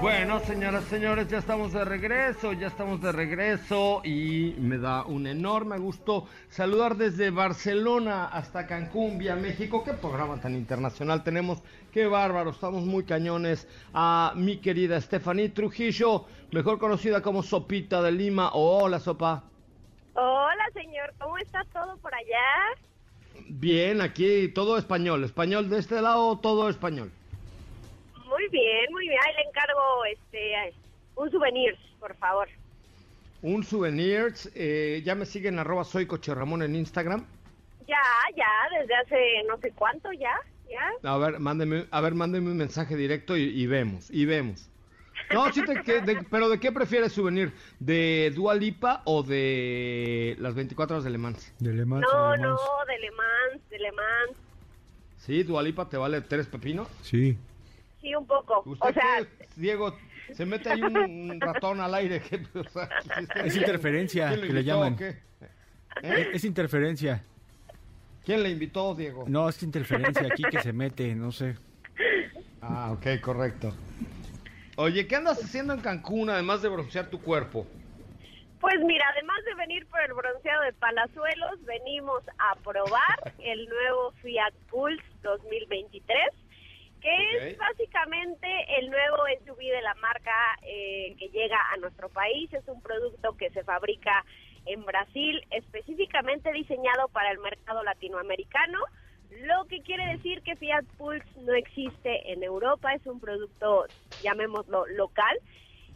[SPEAKER 2] Bueno, señoras, señores, ya estamos de regreso, ya estamos de regreso y me da un enorme gusto saludar desde Barcelona hasta Cancún, vía México. Qué programa tan internacional tenemos, qué bárbaro, estamos muy cañones. A mi querida Stephanie Trujillo, mejor conocida como Sopita de Lima. Hola, Sopa.
[SPEAKER 9] Hola, señor, ¿cómo está todo por allá?
[SPEAKER 2] Bien, aquí todo español, español de este lado, todo español.
[SPEAKER 9] Muy bien, muy bien. Ahí le encargo este un souvenir, por favor.
[SPEAKER 2] Un souvenir. Eh, ya me siguen arroba soy Coche Ramón en Instagram.
[SPEAKER 9] Ya, ya, desde hace no sé cuánto ya, ya.
[SPEAKER 2] A ver, mándeme, a ver, mándeme un mensaje directo y, vemos, y vemos. No, sí te, [LAUGHS] pero ¿de qué prefieres souvenir? ¿De Dua Lipa o de las 24 horas de Le Mans?
[SPEAKER 4] De Le Mans.
[SPEAKER 9] No, no, de Le Mans, de Le Mans.
[SPEAKER 2] ¿Sí? ¿Dua Lipa te vale tres pepinos?
[SPEAKER 4] Sí
[SPEAKER 9] sí, un poco. o sea,
[SPEAKER 2] Diego, se mete ahí un, ratón al aire. Que, [LAUGHS]
[SPEAKER 4] es interferencia, que le llaman. ¿Eh? Es interferencia.
[SPEAKER 2] ¿Quién le invitó, Diego?
[SPEAKER 4] No, es interferencia aquí que se mete, no sé.
[SPEAKER 2] Ah, ok, correcto. Oye, ¿qué andas haciendo en Cancún además de broncear tu cuerpo?
[SPEAKER 9] Pues mira, además de venir por el bronceado de Palazuelos, venimos a probar el nuevo Fiat Pulse 2023 que es básicamente el nuevo SUV de la marca eh, que llega a nuestro país. Es un producto que se fabrica en Brasil, específicamente diseñado para el mercado latinoamericano, lo que quiere decir que Fiat Pulse no existe en Europa, es un producto, llamémoslo, local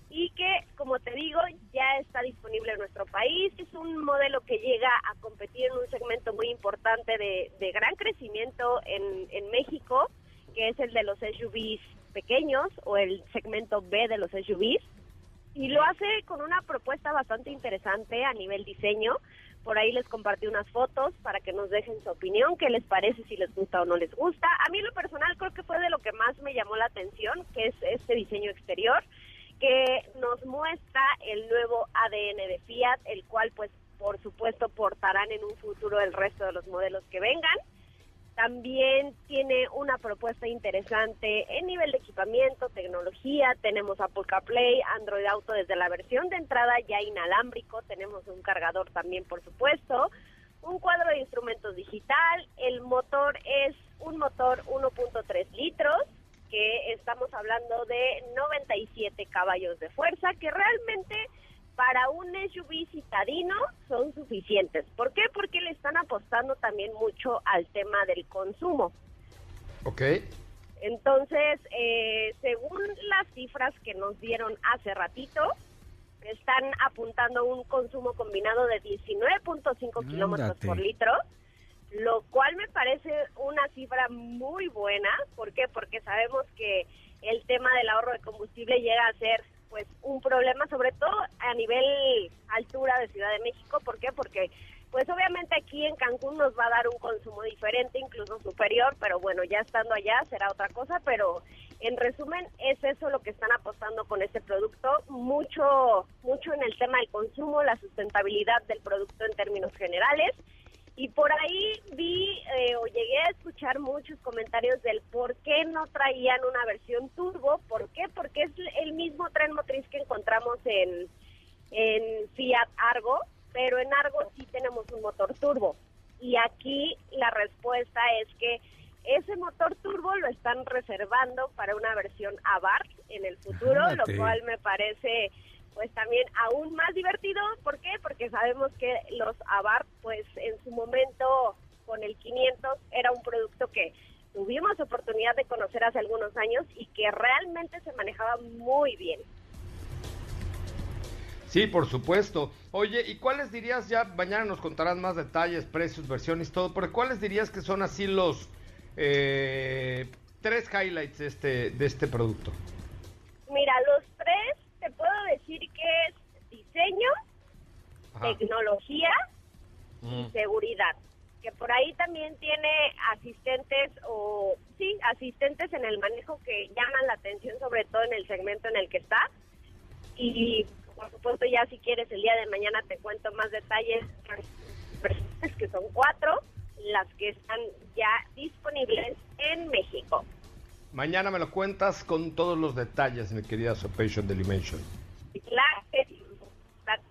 [SPEAKER 9] y que, como te digo, ya está disponible en nuestro país. Es un modelo que llega a competir en un segmento muy importante de, de gran crecimiento en, en México que es el de los SUVs pequeños o el segmento B de los SUVs. Y lo hace con una propuesta bastante interesante a nivel diseño. Por ahí les compartí unas fotos para que nos dejen su opinión, qué les parece, si les gusta o no les gusta. A mí lo personal creo que fue de lo que más me llamó la atención, que es este diseño exterior, que nos muestra el nuevo ADN de Fiat, el cual pues por supuesto portarán en un futuro el resto de los modelos que vengan. También tiene una propuesta interesante en nivel de equipamiento, tecnología. Tenemos Apple CarPlay, Android Auto desde la versión de entrada ya inalámbrico. Tenemos un cargador también, por supuesto. Un cuadro de instrumentos digital. El motor es un motor 1.3 litros, que estamos hablando de 97 caballos de fuerza, que realmente para un SUV citadino son suficientes. ¿Por qué? Porque le están apostando también mucho al tema del consumo.
[SPEAKER 2] Ok.
[SPEAKER 9] Entonces, eh, según las cifras que nos dieron hace ratito, están apuntando un consumo combinado de 19.5 kilómetros por litro, lo cual me parece una cifra muy buena. ¿Por qué? Porque sabemos que el tema del ahorro de combustible llega a ser pues un problema, sobre todo a nivel altura de Ciudad de México. ¿Por qué? Porque pues obviamente aquí en Cancún nos va a dar un consumo diferente, incluso superior, pero bueno, ya estando allá será otra cosa, pero en resumen es eso lo que están apostando con este producto, mucho mucho en el tema del consumo, la sustentabilidad del producto en términos generales y por ahí vi eh, o llegué a escuchar muchos comentarios del por qué no traían una versión turbo. ¿Por qué? Porque es el mismo tren motriz que encontramos en, en Fiat Argo, pero en Argo sí tenemos un motor turbo. Y aquí la respuesta es que ese motor turbo lo están reservando para una versión Abarth en el futuro, lo cual me parece pues también aún más divertido. ¿Por qué? Porque sabemos que los Abarth, pues en su momento con el 500 era un producto que tuvimos oportunidad de conocer hace algunos años y que realmente se manejaba muy bien.
[SPEAKER 2] Sí, por supuesto. Oye, ¿y cuáles dirías ya, mañana nos contarás más detalles, precios, versiones, todo, pero cuáles dirías que son así los eh, tres highlights de este, de este producto?
[SPEAKER 9] Mira, los tres puedo decir que es diseño, tecnología y seguridad. que por ahí también tiene asistentes o sí, asistentes en el manejo que llaman la atención sobre todo en el segmento en el que está. Y por supuesto ya si quieres el día de mañana te cuento más detalles, que son cuatro, las que están ya disponibles en México.
[SPEAKER 2] Mañana me lo cuentas con todos los detalles, mi querida Sopation Delimension.
[SPEAKER 9] Claro,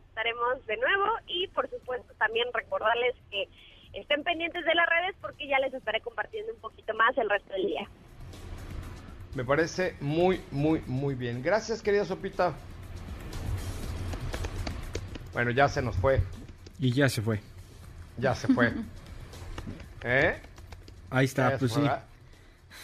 [SPEAKER 9] estaremos de nuevo y por supuesto también recordarles que estén pendientes de las redes porque ya les estaré compartiendo un poquito más el resto del día.
[SPEAKER 2] Me parece muy, muy, muy bien. Gracias, querida Sopita. Bueno, ya se nos fue.
[SPEAKER 4] Y ya se fue.
[SPEAKER 2] Ya se fue. [LAUGHS] ¿Eh?
[SPEAKER 4] Ahí está, pues sí.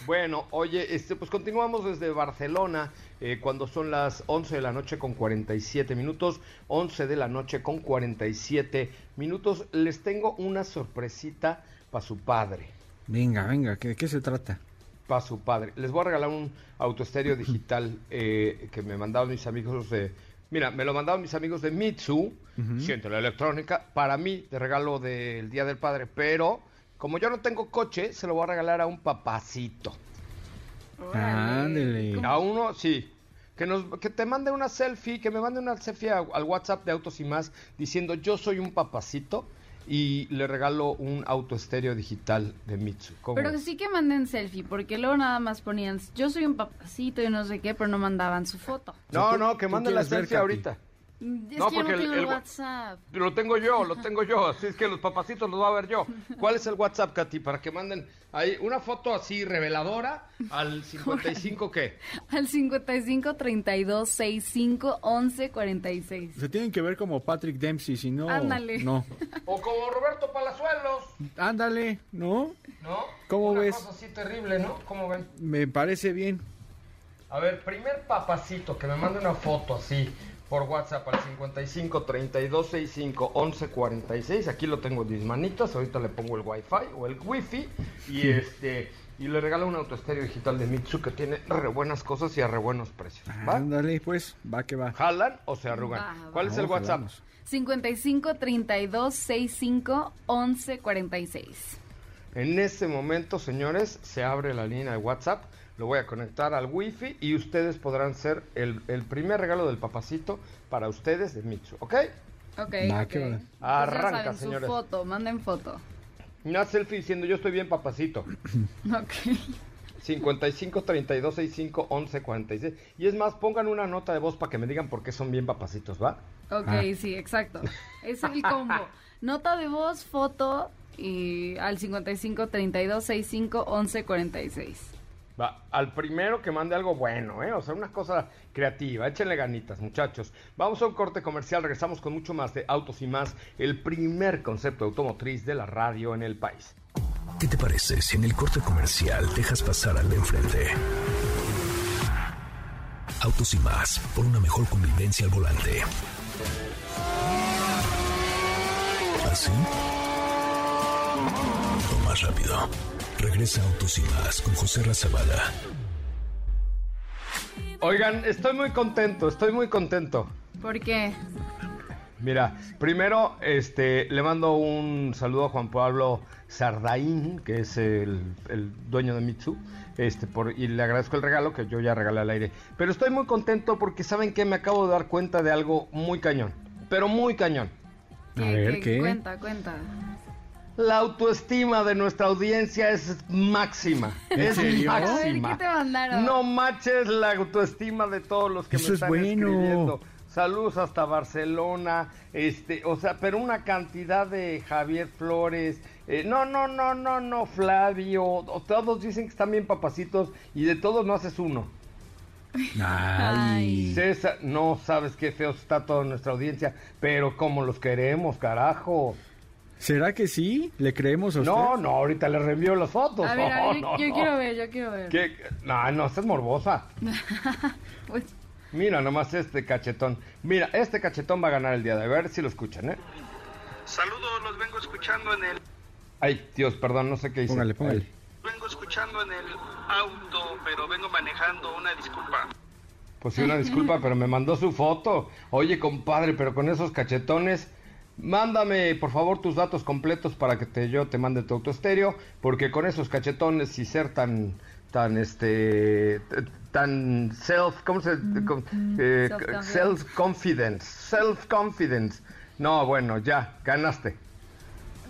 [SPEAKER 2] Bueno, oye, este, pues continuamos desde Barcelona, eh, cuando son las 11 de la noche con 47 minutos, 11 de la noche con 47 minutos. Les tengo una sorpresita para su padre.
[SPEAKER 4] Venga, venga, ¿de qué se trata?
[SPEAKER 2] Para su padre. Les voy a regalar un autoestéreo digital eh, que me mandaron mis amigos de... Mira, me lo mandaron mis amigos de Mitsu, siento la electrónica, para mí, de regalo del Día del Padre, pero como yo no tengo coche, se lo voy a regalar a un papacito.
[SPEAKER 4] Ándele.
[SPEAKER 2] A uno, sí. Que, nos, que te mande una selfie, que me mande una selfie al WhatsApp de Autos y Más diciendo yo soy un papacito y le regalo un auto estéreo digital de Mitsu.
[SPEAKER 5] Pero sí que manden selfie, porque luego nada más ponían yo soy un papacito y no sé qué, pero no mandaban su foto.
[SPEAKER 2] No, no, que manden la selfie ahorita.
[SPEAKER 5] Mm, no, porque el, WhatsApp.
[SPEAKER 2] Lo tengo yo, lo [LAUGHS] tengo yo. Así es que los papacitos los va a ver yo. ¿Cuál es el WhatsApp, Katy? Para que manden ahí una foto así reveladora al [LAUGHS] 55 qué?
[SPEAKER 5] Al 55 32 65 11 46.
[SPEAKER 4] Se tienen que ver como Patrick Dempsey, si no.
[SPEAKER 5] Ándale.
[SPEAKER 4] No.
[SPEAKER 2] O como Roberto Palazuelos.
[SPEAKER 4] Ándale, ¿no?
[SPEAKER 2] ¿No?
[SPEAKER 4] ¿Cómo
[SPEAKER 2] una
[SPEAKER 4] ves?
[SPEAKER 2] Cosa así terrible, ¿no? ¿Cómo ven?
[SPEAKER 4] Me parece bien.
[SPEAKER 2] A ver, primer papacito que me mande una foto así por WhatsApp al 55 32 65 11 46. Aquí lo tengo en mis manitas. Ahorita le pongo el Wi-Fi o el Wi-Fi. Y este. Y le regalo un autoestéreo digital de Mitsu que tiene re buenas cosas y a re buenos precios. ¿va?
[SPEAKER 4] Ándale, pues, va que va.
[SPEAKER 2] ¿Jalan o se arrugan?
[SPEAKER 5] Va,
[SPEAKER 2] ¿Cuál es el WhatsApp?
[SPEAKER 4] jalamos.
[SPEAKER 5] 55 32 65 11 46.
[SPEAKER 2] En este momento, señores, se abre la línea de WhatsApp. Lo voy a conectar al Wi-Fi y ustedes podrán ser el, el primer regalo del papacito para ustedes de Mitsu, ¿ok?
[SPEAKER 5] Ok.
[SPEAKER 4] Va,
[SPEAKER 5] ok.
[SPEAKER 4] que va.
[SPEAKER 5] Pues
[SPEAKER 2] Arranca,
[SPEAKER 5] saben, su
[SPEAKER 2] señores.
[SPEAKER 5] foto, manden foto.
[SPEAKER 2] Una selfie diciendo yo estoy bien, papacito. [CLEARS THROAT]
[SPEAKER 5] Ok.
[SPEAKER 2] 55 32 65 11 46. Y es más, pongan una nota de voz para que me digan por qué son bien papacitos, ¿va?
[SPEAKER 5] Ok,
[SPEAKER 4] Ah.
[SPEAKER 5] sí, exacto. [LAUGHS] Es el combo. Nota de voz, foto y al 55 32 65 11 46.
[SPEAKER 2] Al primero que mande algo bueno, ¿eh? O sea, una cosa creativa. Échenle ganitas, muchachos. Vamos a un corte comercial. Regresamos con mucho más de Autos y Más, el primer concepto automotriz de la radio en el país.
[SPEAKER 1] ¿Qué te parece si en el corte comercial dejas pasar al de enfrente? Autos y más, por una mejor convivencia al volante. ¿Así? O más rápido. Regresa Autos y más con José Razabala.
[SPEAKER 2] Oigan, estoy muy contento, estoy muy contento.
[SPEAKER 5] ¿Por qué?
[SPEAKER 2] Mira, primero este, le mando un saludo a Juan Pablo Sardaín, que es el, el dueño de Mitsu, este, por, y le agradezco el regalo que yo ya regalé al aire. Pero estoy muy contento porque saben que me acabo de dar cuenta de algo muy cañón, pero muy cañón.
[SPEAKER 4] A ver, ¿qué?
[SPEAKER 5] Cuenta, cuenta.
[SPEAKER 2] La autoestima de nuestra audiencia es máxima. Es
[SPEAKER 4] serio?
[SPEAKER 5] A ver,
[SPEAKER 2] máxima.
[SPEAKER 5] ¿qué te mandaron?
[SPEAKER 2] No manches la autoestima de todos los que
[SPEAKER 4] Eso
[SPEAKER 2] me
[SPEAKER 4] es
[SPEAKER 2] están
[SPEAKER 4] bueno.
[SPEAKER 2] escribiendo. Saludos hasta Barcelona, este, o sea, pero una cantidad de Javier Flores, eh, no, no, no, no, no, Flavio, o- todos dicen que están bien papacitos y de todos no haces uno.
[SPEAKER 4] Ay.
[SPEAKER 2] César, no sabes qué feo está toda nuestra audiencia, pero como los queremos, carajo.
[SPEAKER 4] ¿Será que sí? ¿Le creemos a usted?
[SPEAKER 2] No, no, ahorita les reenvío las fotos.
[SPEAKER 5] A ver, a
[SPEAKER 2] No,
[SPEAKER 5] ver, [LAUGHS]
[SPEAKER 2] no,
[SPEAKER 5] yo
[SPEAKER 2] no.
[SPEAKER 5] quiero ver, yo quiero ver.
[SPEAKER 2] ¿Qué? No, no, estás morbosa. [LAUGHS]
[SPEAKER 5] Pues,
[SPEAKER 2] Mira nomás este cachetón. Mira, este cachetón va a ganar el día de hoy. A ver si lo escuchan, ¿eh?
[SPEAKER 10] Saludos, los vengo escuchando en el
[SPEAKER 2] Ay, Dios, perdón, no sé qué hice.
[SPEAKER 4] Póngale, póngale.
[SPEAKER 10] Vengo escuchando en el auto, pero vengo manejando, una disculpa.
[SPEAKER 2] pues sí, una disculpa, [LAUGHS] pero me mandó su foto. Oye, compadre, pero con esos cachetones, Mándame, por favor, tus datos completos para que te, yo te mande tu autoestéreo, porque con esos cachetones y ser tan, tan, este, tan self, ¿cómo se? Eh, self confidence, self confidence. No, bueno, ya, ganaste.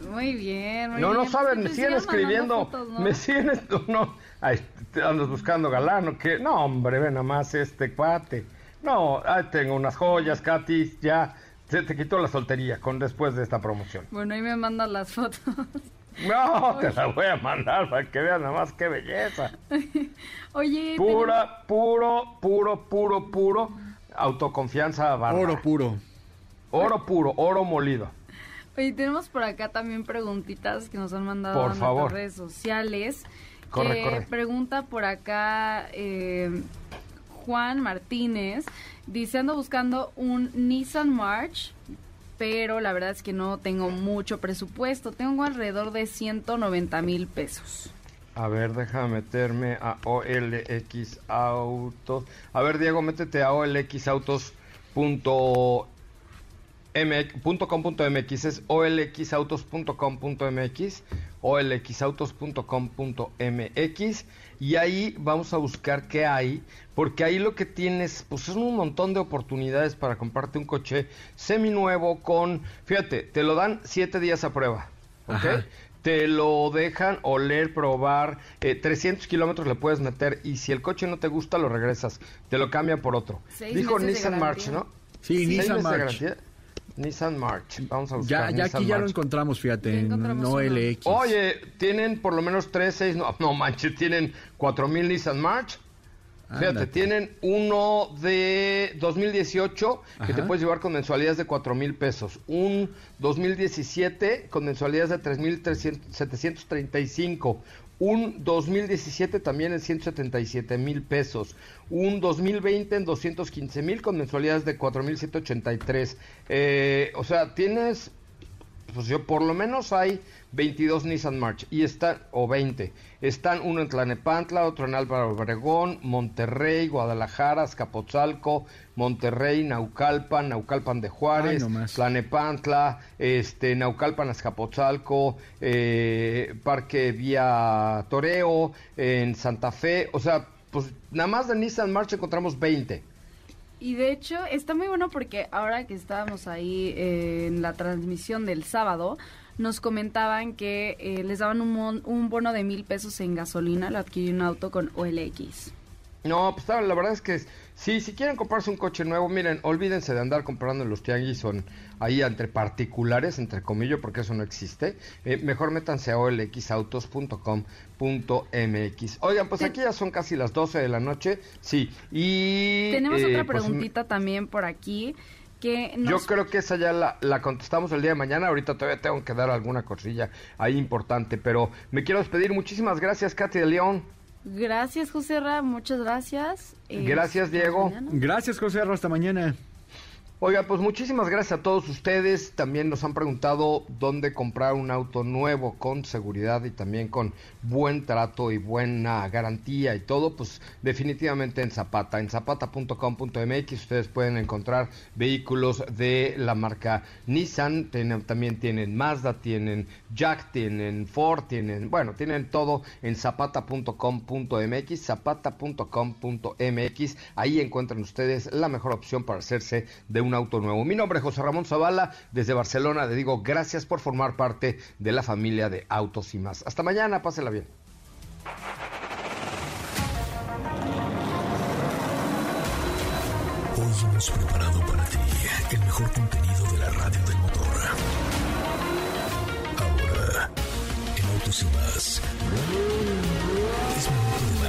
[SPEAKER 5] Muy bien,
[SPEAKER 2] muy no, No, saben, me siguen escribiendo, me siguen, no, ay, andas buscando galán, ¿o qué? No, hombre, ve nomás este cuate. No, ay, tengo unas joyas, Katy, ya, se te quitó la soltería con después de esta promoción.
[SPEAKER 5] Bueno, ahí me mandan las fotos. [LAUGHS]
[SPEAKER 2] No, te la voy a mandar para que vean nada más qué belleza. [LAUGHS]
[SPEAKER 5] Oye,
[SPEAKER 2] pura, puro, puro, puro, puro autoconfianza
[SPEAKER 4] Oro puro.
[SPEAKER 2] Oro puro, oro molido.
[SPEAKER 5] Oye, tenemos por acá también preguntitas que nos han mandado por en las redes sociales.
[SPEAKER 2] Corre,
[SPEAKER 5] Pregunta por acá eh, Juan Martínez. Dice, ando buscando un Nissan March pero la verdad es que no tengo mucho presupuesto. Tengo alrededor de 190 mil pesos.
[SPEAKER 2] A ver, déjame meterme a OLX Autos. A ver, Diego, métete a olxautos.com.mx. Es olxautos.com.mx, olxautos.com.mx y ahí vamos a buscar qué hay, porque ahí lo que tienes, pues es un montón de oportunidades para comprarte un coche seminuevo con, fíjate, te lo dan siete días a prueba, ¿ok? Te lo dejan oler, probar, 300 eh, kilómetros le puedes meter y si el coche no te gusta lo regresas, te lo cambian por otro. Dijo Nissan March, ¿no?
[SPEAKER 4] Sí, Nissan March.
[SPEAKER 2] Nissan March. Vamos a buscar.
[SPEAKER 4] Ya, ya aquí ya lo encontramos, fíjate, en no LX.
[SPEAKER 2] Oye, tienen por lo menos 3, 6, no, no manches, tienen 4000 Nissan March. Fíjate, tienen uno de 2018 que te puedes llevar con mensualidades de 4 mil pesos. Un 2017 con mensualidades de 3,735 un 2017 también en 177 mil pesos, un 2020 en 215 mil con mensualidades de 4.183. Eh, o sea, tienes, pues yo por lo menos hay 22 Nissan March y están, o 20, están uno en Tlanepantla, otro en Álvaro Obregón, Monterrey, Guadalajara, Azcapotzalco, Monterrey, Naucalpan, Naucalpan de Juárez, Tlanepantla, este, Naucalpan, Azcapotzalco, eh, Parque Vía Toreo, en Santa Fe, o sea, pues nada más de Nissan March encontramos 20.
[SPEAKER 5] Y de hecho está muy bueno porque ahora que estábamos ahí eh, en la transmisión del sábado, nos comentaban que eh, les daban un, un, bono de mil pesos en gasolina al adquirir un auto con OLX.
[SPEAKER 2] No, pues la verdad es que sí, si quieren comprarse un coche nuevo, miren, olvídense de andar comprando en los tianguis son ahí entre particulares, entre comillas, porque eso no existe. Eh, mejor métanse a olxautos.com.mx. Oigan, pues aquí ya son casi las 12 de la noche, sí. Y
[SPEAKER 5] tenemos eh, otra pues, preguntita también por aquí.
[SPEAKER 2] Yo creo que esa ya la, contestamos el día de mañana. Ahorita todavía tengo que dar alguna cosilla ahí importante, pero me quiero despedir. Muchísimas gracias, Katy de León.
[SPEAKER 5] Gracias, José Ra. Muchas gracias.
[SPEAKER 2] gracias, Diego.
[SPEAKER 4] Gracias, José Ra. Hasta mañana.
[SPEAKER 2] Oiga, pues muchísimas gracias a todos ustedes. También nos han preguntado dónde comprar un auto nuevo con seguridad y también con buen trato y buena garantía y todo. Pues definitivamente en Zapata, en zapata.com.mx ustedes pueden encontrar vehículos de la marca Nissan. también tienen Mazda, tienen Jack, tienen Ford, tienen, bueno, tienen todo en zapata.com.mx, zapata.com.mx. Ahí encuentran ustedes la mejor opción para hacerse de un auto nuevo. Mi nombre es José Ramón Zavala, desde Barcelona le digo gracias por formar parte de la familia de Autos y más. Hasta mañana, pásela bien.
[SPEAKER 1] Hoy hemos preparado para ti el mejor contenido de la radio del motor. Ahora, en Autos y más, es